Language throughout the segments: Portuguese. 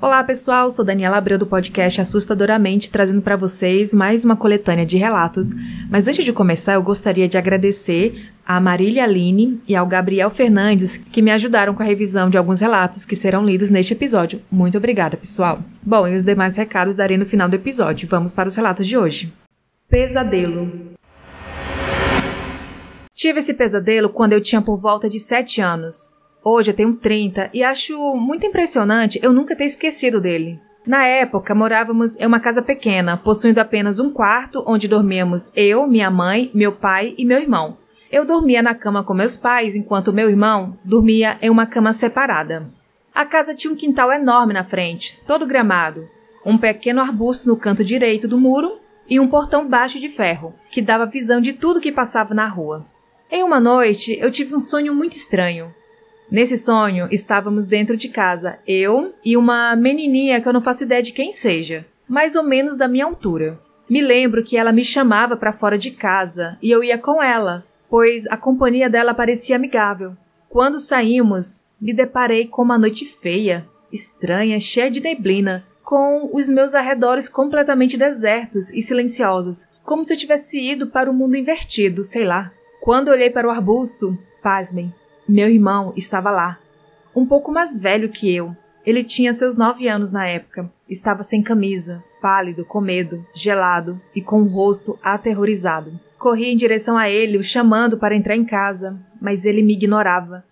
Olá pessoal, sou Daniela Abreu do podcast Assustadoramente, trazendo para vocês mais uma coletânea de relatos. Mas antes de começar, eu gostaria de agradecer a Marília Aline e ao Gabriel Fernandes que me ajudaram com a revisão de alguns relatos que serão lidos neste episódio. Muito obrigada, pessoal. Bom, e os demais recados darei no final do episódio. Vamos para os relatos de hoje. Pesadelo. Tive esse pesadelo quando eu tinha por volta de 7 anos. Hoje eu tenho 30 e acho muito impressionante eu nunca ter esquecido dele. Na época, morávamos em uma casa pequena, possuindo apenas um quarto onde dormíamos eu, minha mãe, meu pai e meu irmão. Eu dormia na cama com meus pais, enquanto meu irmão dormia em uma cama separada. A casa tinha um quintal enorme na frente, todo gramado, um pequeno arbusto no canto direito do muro e um portão baixo de ferro, que dava visão de tudo que passava na rua. Em uma noite, eu tive um sonho muito estranho. Nesse sonho, estávamos dentro de casa, eu e uma menininha que eu não faço ideia de quem seja, mais ou menos da minha altura. Me lembro que ela me chamava para fora de casa e eu ia com ela, pois a companhia dela parecia amigável. Quando saímos, me deparei com uma noite feia, estranha, cheia de neblina, com os meus arredores completamente desertos e silenciosos, como se eu tivesse ido para o um mundo invertido, sei lá. Quando olhei para o arbusto, pasmem, meu irmão estava lá. Um pouco mais velho que eu. Ele tinha seus nove anos na época. Estava sem camisa, pálido, com medo, gelado e com o rosto aterrorizado. Corri em direção a ele, o chamando para entrar em casa, mas ele me ignorava.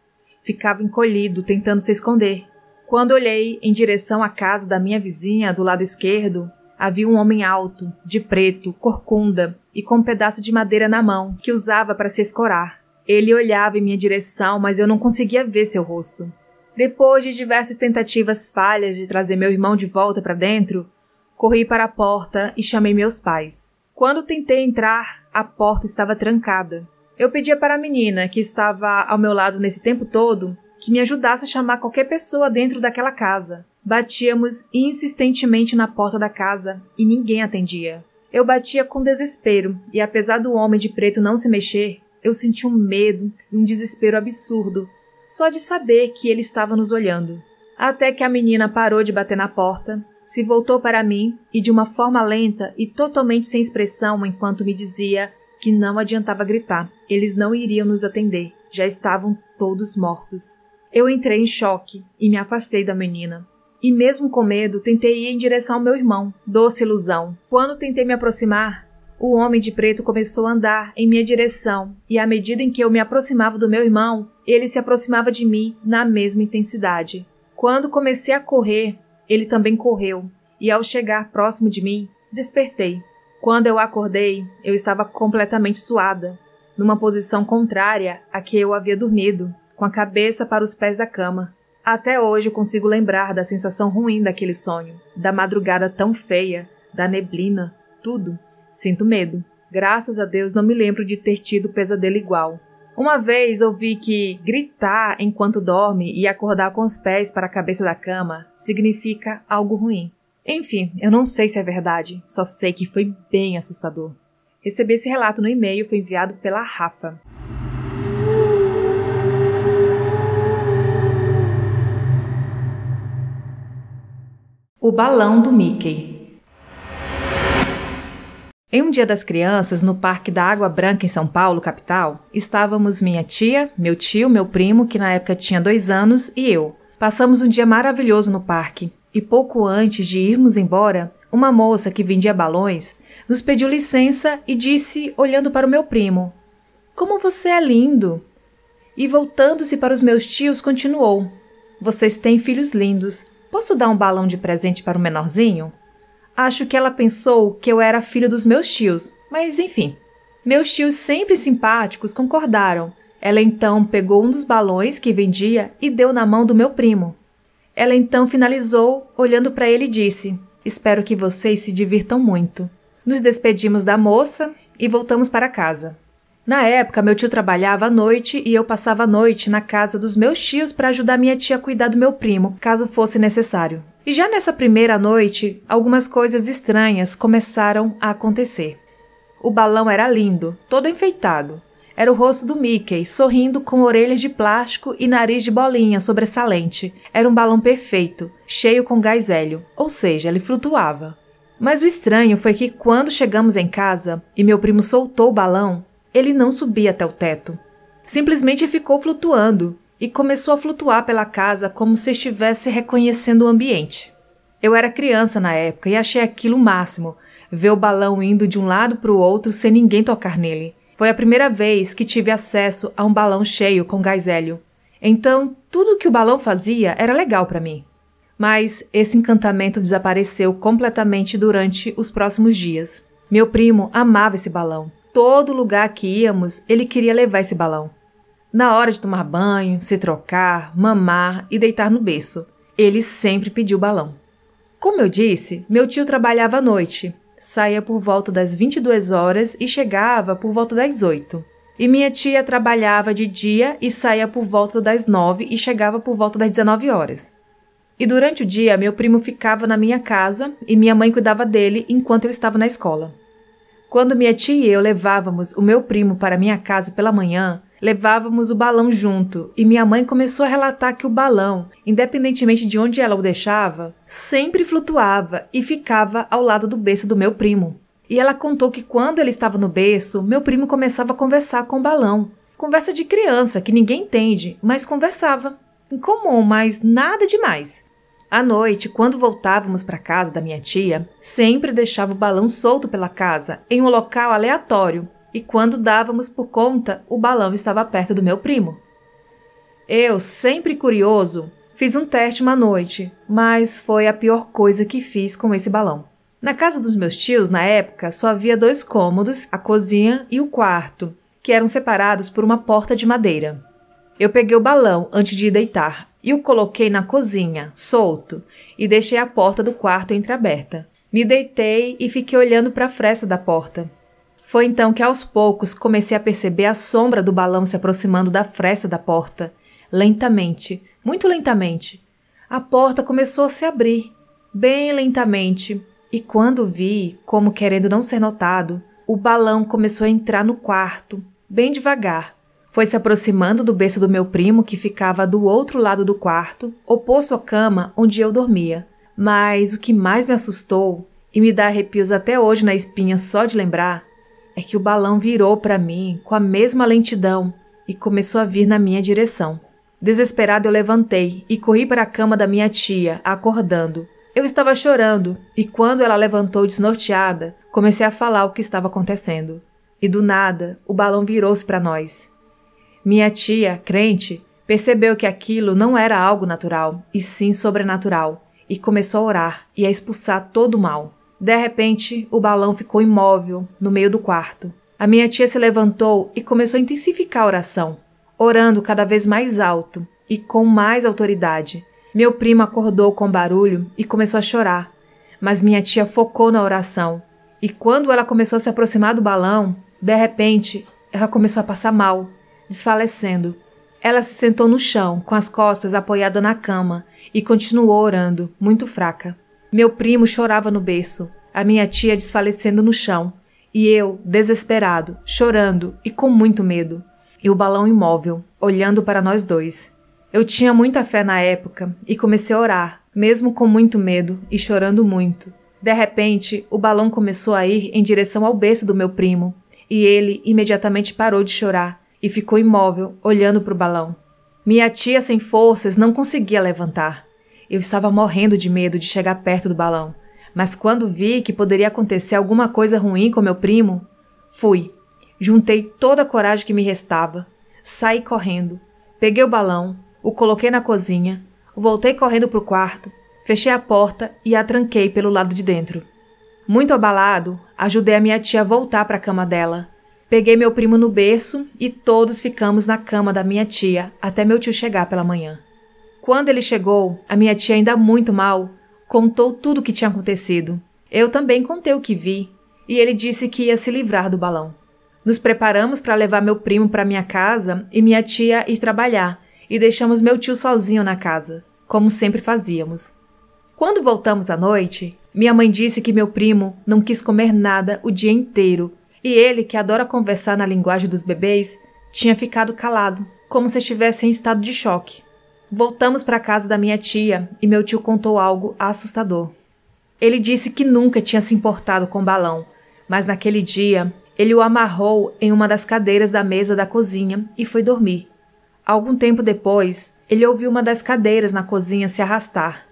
Ficava encolhido, tentando se esconder. Quando olhei em direção à casa da minha vizinha, do lado esquerdo, havia um homem alto, de preto, corcunda e com um pedaço de madeira na mão, que usava para se escorar. Ele olhava em minha direção, mas eu não conseguia ver seu rosto. Depois de diversas tentativas falhas de trazer meu irmão de volta para dentro, corri para a porta e chamei meus pais. Quando tentei entrar, a porta estava trancada. Eu pedia para a menina, que estava ao meu lado nesse tempo todo, que me ajudasse a chamar qualquer pessoa dentro daquela casa. Batíamos insistentemente na porta da casa e ninguém atendia. Eu batia com desespero, e apesar do homem de preto não se mexer, eu senti um medo e um desespero absurdo, só de saber que ele estava nos olhando. Até que a menina parou de bater na porta, se voltou para mim e, de uma forma lenta e totalmente sem expressão, enquanto me dizia que não adiantava gritar, eles não iriam nos atender, já estavam todos mortos. Eu entrei em choque e me afastei da menina. E mesmo com medo, tentei ir em direção ao meu irmão. Doce ilusão. Quando tentei me aproximar, o homem de preto começou a andar em minha direção, e à medida em que eu me aproximava do meu irmão, ele se aproximava de mim na mesma intensidade. Quando comecei a correr, ele também correu, e ao chegar próximo de mim, despertei. Quando eu acordei, eu estava completamente suada, numa posição contrária à que eu havia dormido, com a cabeça para os pés da cama. Até hoje eu consigo lembrar da sensação ruim daquele sonho, da madrugada tão feia, da neblina, tudo. Sinto medo. Graças a Deus não me lembro de ter tido pesadelo igual. Uma vez ouvi que gritar enquanto dorme e acordar com os pés para a cabeça da cama significa algo ruim. Enfim, eu não sei se é verdade, só sei que foi bem assustador. Recebi esse relato no e-mail, foi enviado pela Rafa. O balão do Mickey. Em um dia das crianças, no Parque da Água Branca em São Paulo, capital, estávamos minha tia, meu tio, meu primo, que na época tinha dois anos, e eu. Passamos um dia maravilhoso no parque, e pouco antes de irmos embora, uma moça que vendia balões nos pediu licença e disse, olhando para o meu primo: Como você é lindo! E voltando-se para os meus tios, continuou: Vocês têm filhos lindos. Posso dar um balão de presente para o menorzinho? Acho que ela pensou que eu era filho dos meus tios, mas enfim. Meus tios, sempre simpáticos, concordaram. Ela então pegou um dos balões que vendia e deu na mão do meu primo. Ela então finalizou, olhando para ele e disse: Espero que vocês se divirtam muito. Nos despedimos da moça e voltamos para casa. Na época, meu tio trabalhava à noite e eu passava a noite na casa dos meus tios para ajudar minha tia a cuidar do meu primo, caso fosse necessário. E já nessa primeira noite, algumas coisas estranhas começaram a acontecer. O balão era lindo, todo enfeitado. Era o rosto do Mickey, sorrindo com orelhas de plástico e nariz de bolinha sobressalente. Era um balão perfeito, cheio com gás hélio, ou seja, ele flutuava. Mas o estranho foi que quando chegamos em casa e meu primo soltou o balão, ele não subia até o teto. Simplesmente ficou flutuando e começou a flutuar pela casa como se estivesse reconhecendo o ambiente. Eu era criança na época e achei aquilo o máximo, ver o balão indo de um lado para o outro sem ninguém tocar nele. Foi a primeira vez que tive acesso a um balão cheio com gás hélio. Então, tudo que o balão fazia era legal para mim. Mas esse encantamento desapareceu completamente durante os próximos dias. Meu primo amava esse balão. Todo lugar que íamos, ele queria levar esse balão. Na hora de tomar banho, se trocar, mamar e deitar no berço, ele sempre pediu balão. Como eu disse, meu tio trabalhava à noite saía por volta das 22 horas e chegava por volta das 8. E minha tia trabalhava de dia e saía por volta das 9 e chegava por volta das 19 horas. E durante o dia, meu primo ficava na minha casa e minha mãe cuidava dele enquanto eu estava na escola. Quando minha tia e eu levávamos o meu primo para minha casa pela manhã, Levávamos o balão junto e minha mãe começou a relatar que o balão, independentemente de onde ela o deixava, sempre flutuava e ficava ao lado do berço do meu primo. E ela contou que quando ele estava no berço, meu primo começava a conversar com o balão. Conversa de criança, que ninguém entende, mas conversava. Incomum, mas nada demais. À noite, quando voltávamos para casa da minha tia, sempre deixava o balão solto pela casa, em um local aleatório, e quando dávamos por conta, o balão estava perto do meu primo. Eu, sempre curioso, fiz um teste uma noite, mas foi a pior coisa que fiz com esse balão. Na casa dos meus tios, na época, só havia dois cômodos, a cozinha e o quarto, que eram separados por uma porta de madeira. Eu peguei o balão antes de deitar e o coloquei na cozinha, solto, e deixei a porta do quarto entreaberta. Me deitei e fiquei olhando para a fresta da porta. Foi então que aos poucos comecei a perceber a sombra do balão se aproximando da fresta da porta. Lentamente, muito lentamente. A porta começou a se abrir, bem lentamente, e quando vi, como querendo não ser notado, o balão começou a entrar no quarto, bem devagar. Foi se aproximando do berço do meu primo, que ficava do outro lado do quarto, oposto à cama onde eu dormia. Mas o que mais me assustou, e me dá arrepios até hoje na espinha só de lembrar, é que o balão virou para mim com a mesma lentidão e começou a vir na minha direção. Desesperado, eu levantei e corri para a cama da minha tia, acordando. Eu estava chorando e, quando ela levantou desnorteada, comecei a falar o que estava acontecendo. E do nada, o balão virou-se para nós. Minha tia, crente, percebeu que aquilo não era algo natural, e sim sobrenatural, e começou a orar e a expulsar todo o mal. De repente, o balão ficou imóvel no meio do quarto. A minha tia se levantou e começou a intensificar a oração, orando cada vez mais alto e com mais autoridade. Meu primo acordou com barulho e começou a chorar, mas minha tia focou na oração. E quando ela começou a se aproximar do balão, de repente, ela começou a passar mal, desfalecendo. Ela se sentou no chão, com as costas apoiadas na cama, e continuou orando, muito fraca. Meu primo chorava no berço, a minha tia desfalecendo no chão, e eu, desesperado, chorando e com muito medo, e o balão imóvel, olhando para nós dois. Eu tinha muita fé na época e comecei a orar, mesmo com muito medo e chorando muito. De repente, o balão começou a ir em direção ao berço do meu primo, e ele imediatamente parou de chorar e ficou imóvel, olhando para o balão. Minha tia, sem forças, não conseguia levantar. Eu estava morrendo de medo de chegar perto do balão, mas quando vi que poderia acontecer alguma coisa ruim com meu primo, fui. Juntei toda a coragem que me restava, saí correndo, peguei o balão, o coloquei na cozinha, voltei correndo para o quarto, fechei a porta e a tranquei pelo lado de dentro. Muito abalado, ajudei a minha tia a voltar para a cama dela. Peguei meu primo no berço e todos ficamos na cama da minha tia até meu tio chegar pela manhã. Quando ele chegou, a minha tia, ainda muito mal, contou tudo o que tinha acontecido. Eu também contei o que vi, e ele disse que ia se livrar do balão. Nos preparamos para levar meu primo para minha casa e minha tia ir trabalhar, e deixamos meu tio sozinho na casa, como sempre fazíamos. Quando voltamos à noite, minha mãe disse que meu primo não quis comer nada o dia inteiro, e ele, que adora conversar na linguagem dos bebês, tinha ficado calado, como se estivesse em estado de choque. Voltamos para a casa da minha tia e meu tio contou algo assustador. Ele disse que nunca tinha se importado com o balão, mas naquele dia ele o amarrou em uma das cadeiras da mesa da cozinha e foi dormir. Algum tempo depois, ele ouviu uma das cadeiras na cozinha se arrastar,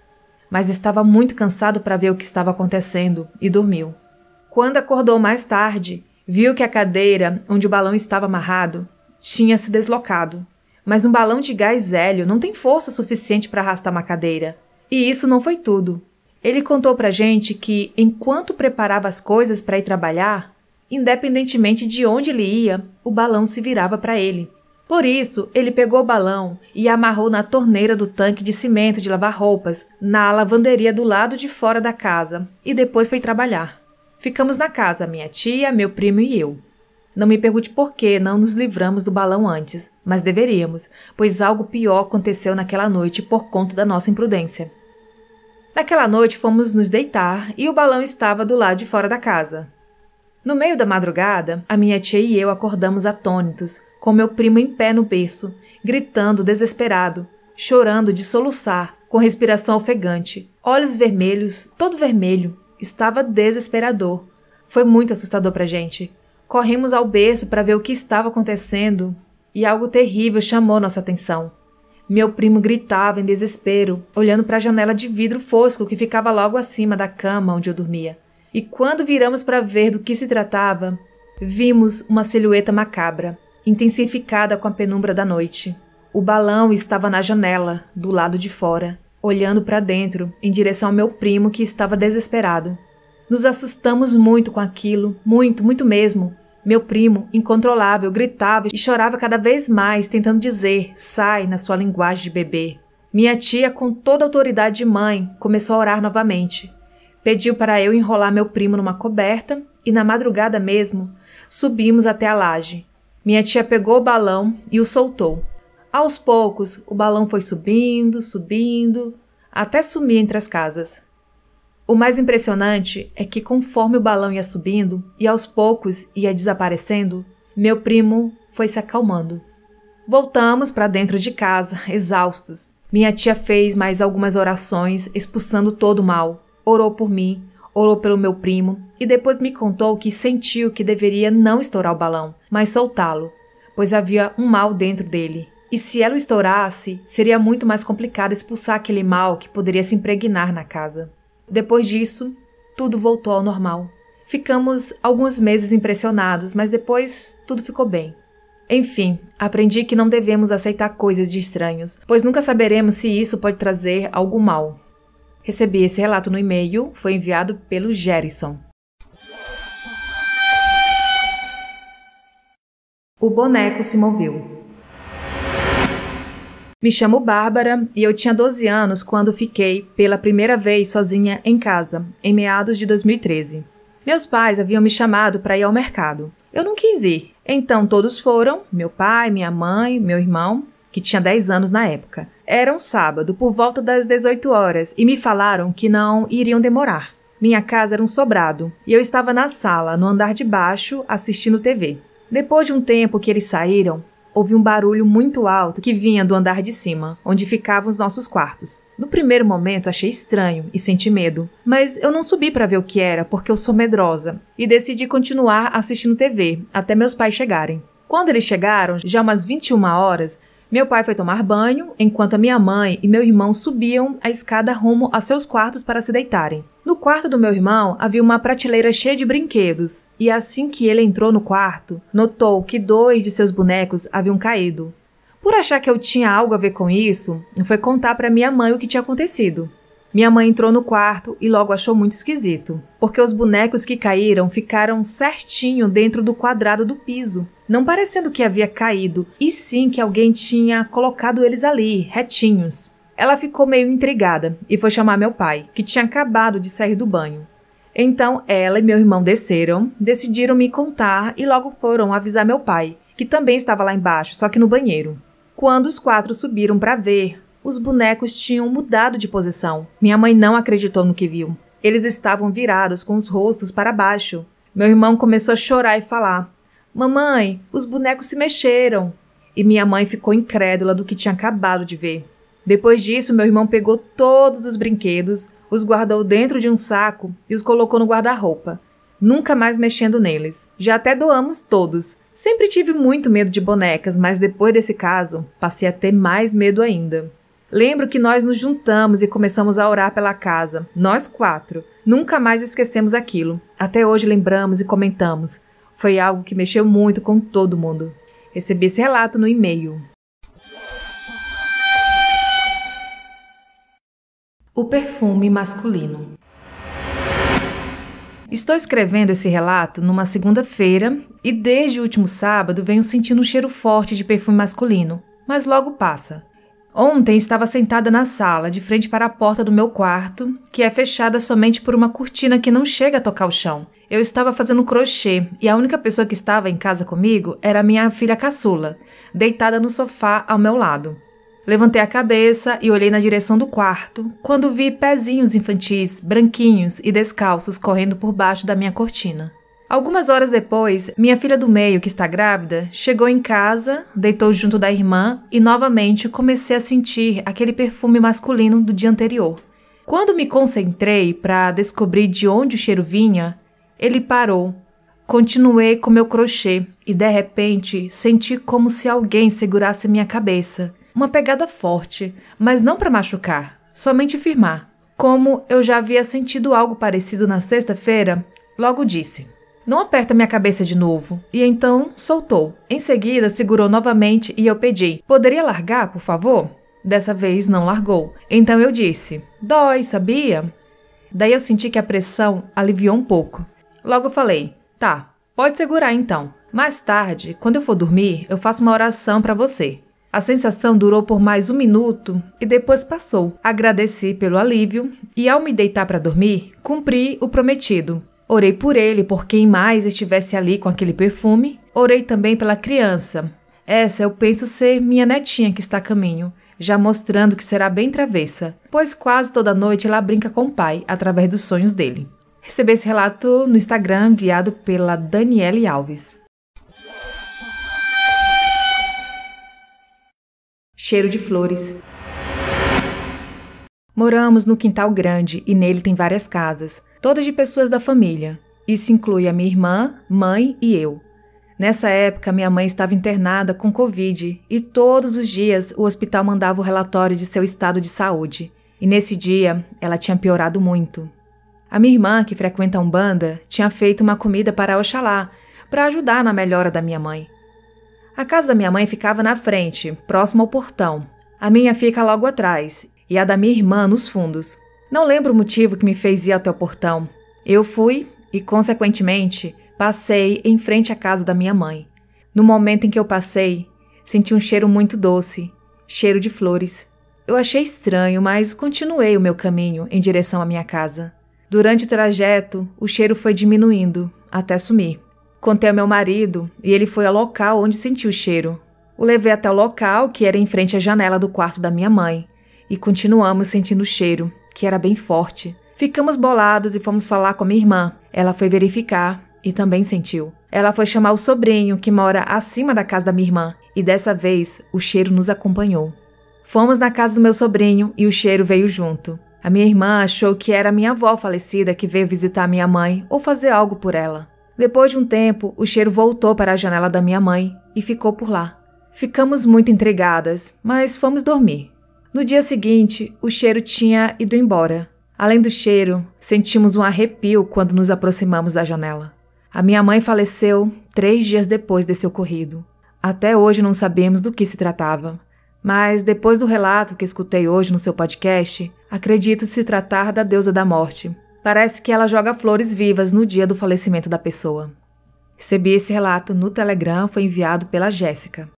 mas estava muito cansado para ver o que estava acontecendo e dormiu. Quando acordou mais tarde, viu que a cadeira onde o balão estava amarrado tinha se deslocado. Mas um balão de gás hélio não tem força suficiente para arrastar uma cadeira. E isso não foi tudo. Ele contou pra gente que, enquanto preparava as coisas para ir trabalhar, independentemente de onde ele ia, o balão se virava para ele. Por isso, ele pegou o balão e amarrou na torneira do tanque de cimento de lavar roupas, na lavanderia do lado de fora da casa, e depois foi trabalhar. Ficamos na casa, minha tia, meu primo e eu. Não me pergunte por que não nos livramos do balão antes, mas deveríamos, pois algo pior aconteceu naquela noite por conta da nossa imprudência. Naquela noite fomos nos deitar e o balão estava do lado de fora da casa. No meio da madrugada, a minha tia e eu acordamos atônitos, com meu primo em pé no berço, gritando desesperado, chorando de soluçar, com respiração ofegante, olhos vermelhos, todo vermelho. Estava desesperador. Foi muito assustador pra gente. Corremos ao berço para ver o que estava acontecendo e algo terrível chamou nossa atenção. Meu primo gritava em desespero, olhando para a janela de vidro fosco que ficava logo acima da cama onde eu dormia. E quando viramos para ver do que se tratava, vimos uma silhueta macabra, intensificada com a penumbra da noite. O balão estava na janela, do lado de fora, olhando para dentro, em direção ao meu primo que estava desesperado. Nos assustamos muito com aquilo, muito, muito mesmo. Meu primo, incontrolável, gritava e chorava cada vez mais, tentando dizer: sai na sua linguagem de bebê. Minha tia, com toda a autoridade de mãe, começou a orar novamente. Pediu para eu enrolar meu primo numa coberta e, na madrugada mesmo, subimos até a laje. Minha tia pegou o balão e o soltou. Aos poucos, o balão foi subindo, subindo, até sumir entre as casas. O mais impressionante é que, conforme o balão ia subindo e aos poucos ia desaparecendo, meu primo foi se acalmando. Voltamos para dentro de casa, exaustos. Minha tia fez mais algumas orações, expulsando todo o mal. Orou por mim, orou pelo meu primo e depois me contou que sentiu que deveria não estourar o balão, mas soltá-lo, pois havia um mal dentro dele. E se ela o estourasse, seria muito mais complicado expulsar aquele mal que poderia se impregnar na casa. Depois disso, tudo voltou ao normal. Ficamos alguns meses impressionados, mas depois tudo ficou bem. Enfim, aprendi que não devemos aceitar coisas de estranhos, pois nunca saberemos se isso pode trazer algo mal. Recebi esse relato no e-mail, foi enviado pelo Gerson. O boneco se moveu. Me chamo Bárbara e eu tinha 12 anos quando fiquei pela primeira vez sozinha em casa, em meados de 2013. Meus pais haviam me chamado para ir ao mercado. Eu não quis ir, então todos foram: meu pai, minha mãe, meu irmão que tinha 10 anos na época. Era um sábado, por volta das 18 horas, e me falaram que não iriam demorar. Minha casa era um sobrado, e eu estava na sala, no andar de baixo, assistindo TV. Depois de um tempo que eles saíram, ouvi um barulho muito alto que vinha do andar de cima, onde ficavam os nossos quartos. No primeiro momento achei estranho e senti medo, mas eu não subi para ver o que era porque eu sou medrosa e decidi continuar assistindo TV até meus pais chegarem. Quando eles chegaram, já umas 21 horas, meu pai foi tomar banho, enquanto a minha mãe e meu irmão subiam a escada rumo a seus quartos para se deitarem. No quarto do meu irmão havia uma prateleira cheia de brinquedos, e assim que ele entrou no quarto, notou que dois de seus bonecos haviam caído. Por achar que eu tinha algo a ver com isso, foi contar para minha mãe o que tinha acontecido. Minha mãe entrou no quarto e logo achou muito esquisito, porque os bonecos que caíram ficaram certinho dentro do quadrado do piso, não parecendo que havia caído, e sim que alguém tinha colocado eles ali, retinhos. Ela ficou meio intrigada e foi chamar meu pai, que tinha acabado de sair do banho. Então ela e meu irmão desceram, decidiram me contar e logo foram avisar meu pai, que também estava lá embaixo, só que no banheiro. Quando os quatro subiram para ver, os bonecos tinham mudado de posição. Minha mãe não acreditou no que viu. Eles estavam virados com os rostos para baixo. Meu irmão começou a chorar e falar: Mamãe, os bonecos se mexeram. E minha mãe ficou incrédula do que tinha acabado de ver. Depois disso, meu irmão pegou todos os brinquedos, os guardou dentro de um saco e os colocou no guarda-roupa, nunca mais mexendo neles. Já até doamos todos. Sempre tive muito medo de bonecas, mas depois desse caso, passei a ter mais medo ainda. Lembro que nós nos juntamos e começamos a orar pela casa, nós quatro. Nunca mais esquecemos aquilo. Até hoje lembramos e comentamos. Foi algo que mexeu muito com todo mundo. Recebi esse relato no e-mail. O perfume masculino. Estou escrevendo esse relato numa segunda-feira e desde o último sábado venho sentindo um cheiro forte de perfume masculino, mas logo passa. Ontem estava sentada na sala, de frente para a porta do meu quarto, que é fechada somente por uma cortina que não chega a tocar o chão. Eu estava fazendo crochê e a única pessoa que estava em casa comigo era minha filha caçula, deitada no sofá ao meu lado. Levantei a cabeça e olhei na direção do quarto, quando vi pezinhos infantis, branquinhos e descalços correndo por baixo da minha cortina. Algumas horas depois, minha filha do meio, que está grávida, chegou em casa, deitou junto da irmã e novamente comecei a sentir aquele perfume masculino do dia anterior. Quando me concentrei para descobrir de onde o cheiro vinha, ele parou. Continuei com meu crochê e de repente senti como se alguém segurasse minha cabeça. Uma pegada forte, mas não para machucar, somente firmar. Como eu já havia sentido algo parecido na sexta-feira, logo disse: não aperta minha cabeça de novo. E então soltou. Em seguida, segurou novamente e eu pedi: Poderia largar, por favor? Dessa vez não largou. Então eu disse: Dói, sabia? Daí eu senti que a pressão aliviou um pouco. Logo falei: Tá, pode segurar então. Mais tarde, quando eu for dormir, eu faço uma oração para você. A sensação durou por mais um minuto e depois passou. Agradeci pelo alívio e, ao me deitar para dormir, cumpri o prometido. Orei por ele, por quem mais estivesse ali com aquele perfume. Orei também pela criança. Essa eu penso ser minha netinha que está a caminho, já mostrando que será bem travessa, pois quase toda noite ela brinca com o pai através dos sonhos dele. Recebi esse relato no Instagram enviado pela Daniele Alves. Cheiro de flores. Moramos no quintal grande e nele tem várias casas todas de pessoas da família. Isso inclui a minha irmã, mãe e eu. Nessa época, minha mãe estava internada com Covid e todos os dias o hospital mandava o relatório de seu estado de saúde. E nesse dia, ela tinha piorado muito. A minha irmã, que frequenta a Umbanda, tinha feito uma comida para Oxalá, para ajudar na melhora da minha mãe. A casa da minha mãe ficava na frente, próximo ao portão. A minha fica logo atrás, e a da minha irmã nos fundos. Não lembro o motivo que me fez ir até o portão. Eu fui e, consequentemente, passei em frente à casa da minha mãe. No momento em que eu passei, senti um cheiro muito doce, cheiro de flores. Eu achei estranho, mas continuei o meu caminho em direção à minha casa. Durante o trajeto, o cheiro foi diminuindo, até sumir. Contei ao meu marido e ele foi ao local onde senti o cheiro. O levei até o local, que era em frente à janela do quarto da minha mãe, e continuamos sentindo o cheiro, que era bem forte. Ficamos bolados e fomos falar com minha irmã. Ela foi verificar e também sentiu. Ela foi chamar o sobrinho, que mora acima da casa da minha irmã, e dessa vez o cheiro nos acompanhou. Fomos na casa do meu sobrinho e o cheiro veio junto. A minha irmã achou que era minha avó falecida que veio visitar minha mãe ou fazer algo por ela. Depois de um tempo, o cheiro voltou para a janela da minha mãe e ficou por lá. Ficamos muito intrigadas, mas fomos dormir. No dia seguinte, o cheiro tinha ido embora. Além do cheiro, sentimos um arrepio quando nos aproximamos da janela. A minha mãe faleceu três dias depois desse ocorrido. Até hoje não sabemos do que se tratava, mas depois do relato que escutei hoje no seu podcast, acredito se tratar da deusa da morte. Parece que ela joga flores vivas no dia do falecimento da pessoa. Recebi esse relato no Telegram, foi enviado pela Jéssica.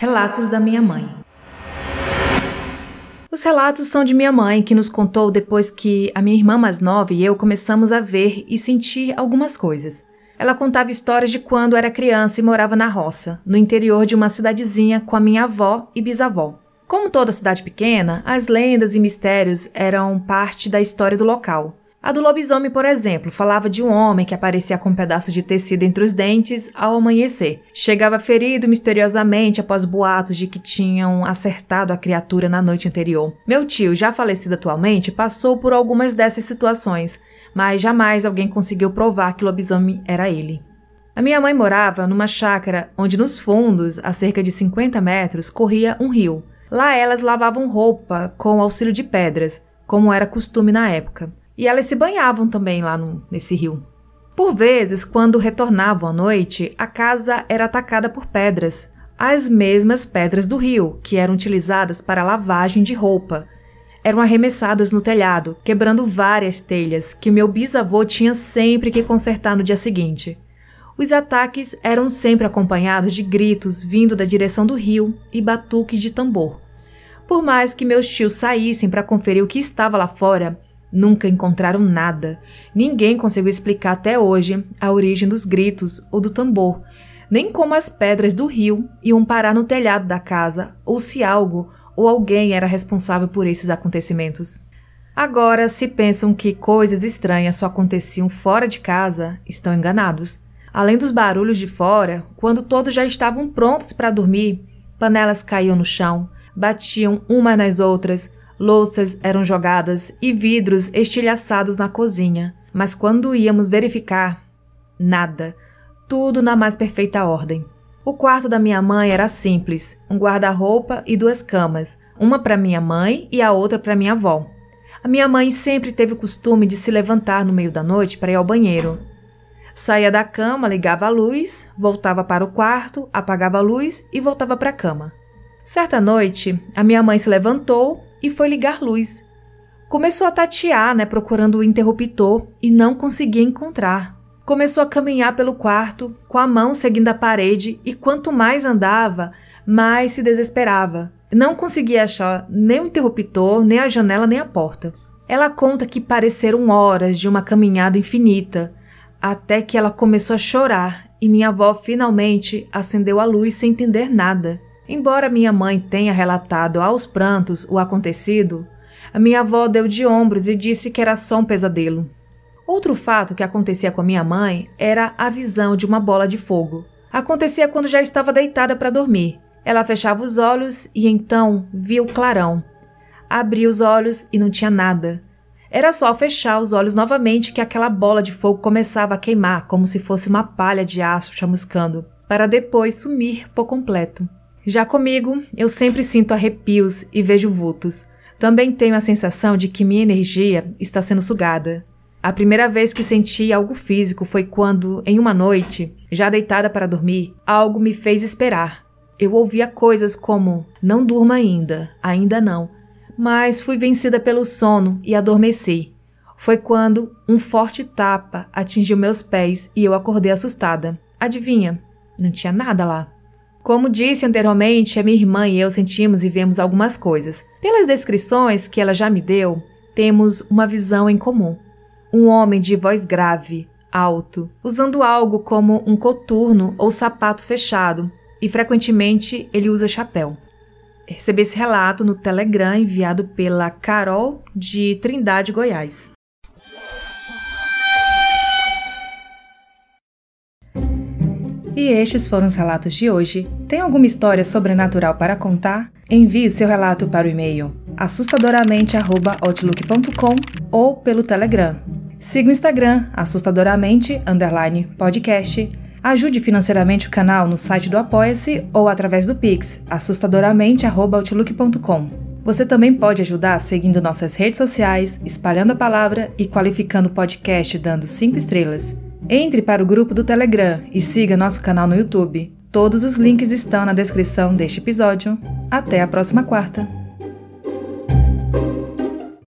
Relatos da minha mãe. Os relatos são de minha mãe, que nos contou depois que a minha irmã mais nova e eu começamos a ver e sentir algumas coisas. Ela contava histórias de quando era criança e morava na roça, no interior de uma cidadezinha com a minha avó e bisavó. Como toda cidade pequena, as lendas e mistérios eram parte da história do local. A do lobisomem, por exemplo, falava de um homem que aparecia com um pedaço de tecido entre os dentes ao amanhecer. Chegava ferido misteriosamente após boatos de que tinham acertado a criatura na noite anterior. Meu tio, já falecido atualmente, passou por algumas dessas situações, mas jamais alguém conseguiu provar que o lobisomem era ele. A minha mãe morava numa chácara onde nos fundos, a cerca de 50 metros, corria um rio. Lá elas lavavam roupa com auxílio de pedras, como era costume na época. E elas se banhavam também lá no, nesse rio. Por vezes, quando retornavam à noite, a casa era atacada por pedras, as mesmas pedras do rio, que eram utilizadas para lavagem de roupa. Eram arremessadas no telhado, quebrando várias telhas que meu bisavô tinha sempre que consertar no dia seguinte. Os ataques eram sempre acompanhados de gritos vindo da direção do rio e batuques de tambor. Por mais que meus tios saíssem para conferir o que estava lá fora, Nunca encontraram nada. Ninguém conseguiu explicar até hoje a origem dos gritos ou do tambor, nem como as pedras do rio iam parar no telhado da casa, ou se algo ou alguém era responsável por esses acontecimentos. Agora, se pensam que coisas estranhas só aconteciam fora de casa, estão enganados. Além dos barulhos de fora, quando todos já estavam prontos para dormir, panelas caíam no chão, batiam umas nas outras, Louças eram jogadas e vidros estilhaçados na cozinha, mas quando íamos verificar, nada. Tudo na mais perfeita ordem. O quarto da minha mãe era simples: um guarda-roupa e duas camas, uma para minha mãe e a outra para minha avó. A minha mãe sempre teve o costume de se levantar no meio da noite para ir ao banheiro. Saía da cama, ligava a luz, voltava para o quarto, apagava a luz e voltava para a cama. Certa noite, a minha mãe se levantou e foi ligar luz. Começou a tatear, né, procurando o interruptor e não conseguia encontrar. Começou a caminhar pelo quarto, com a mão seguindo a parede, e quanto mais andava, mais se desesperava. Não conseguia achar nem o interruptor, nem a janela, nem a porta. Ela conta que pareceram horas de uma caminhada infinita, até que ela começou a chorar e minha avó finalmente acendeu a luz sem entender nada. Embora minha mãe tenha relatado aos prantos o acontecido, a minha avó deu de ombros e disse que era só um pesadelo. Outro fato que acontecia com a minha mãe era a visão de uma bola de fogo. Acontecia quando já estava deitada para dormir. Ela fechava os olhos e então via o clarão. Abria os olhos e não tinha nada. Era só fechar os olhos novamente que aquela bola de fogo começava a queimar como se fosse uma palha de aço chamuscando, para depois sumir por completo. Já comigo, eu sempre sinto arrepios e vejo vultos. Também tenho a sensação de que minha energia está sendo sugada. A primeira vez que senti algo físico foi quando, em uma noite, já deitada para dormir, algo me fez esperar. Eu ouvia coisas como: Não durma ainda, ainda não. Mas fui vencida pelo sono e adormeci. Foi quando um forte tapa atingiu meus pés e eu acordei assustada. Adivinha? Não tinha nada lá. Como disse anteriormente, a minha irmã e eu sentimos e vemos algumas coisas. Pelas descrições que ela já me deu, temos uma visão em comum. Um homem de voz grave, alto, usando algo como um coturno ou sapato fechado, e frequentemente ele usa chapéu. Recebi esse relato no Telegram enviado pela Carol de Trindade, Goiás. E estes foram os relatos de hoje. Tem alguma história sobrenatural para contar? Envie seu relato para o e-mail assustadoramente@outlook.com ou pelo Telegram. Siga o Instagram assustadoramente podcast. Ajude financeiramente o canal no site do Apoia-se ou através do Pix assustadoramente@outlook.com. Você também pode ajudar seguindo nossas redes sociais, espalhando a palavra e qualificando o podcast dando 5 estrelas. Entre para o grupo do Telegram e siga nosso canal no YouTube. Todos os links estão na descrição deste episódio. Até a próxima quarta!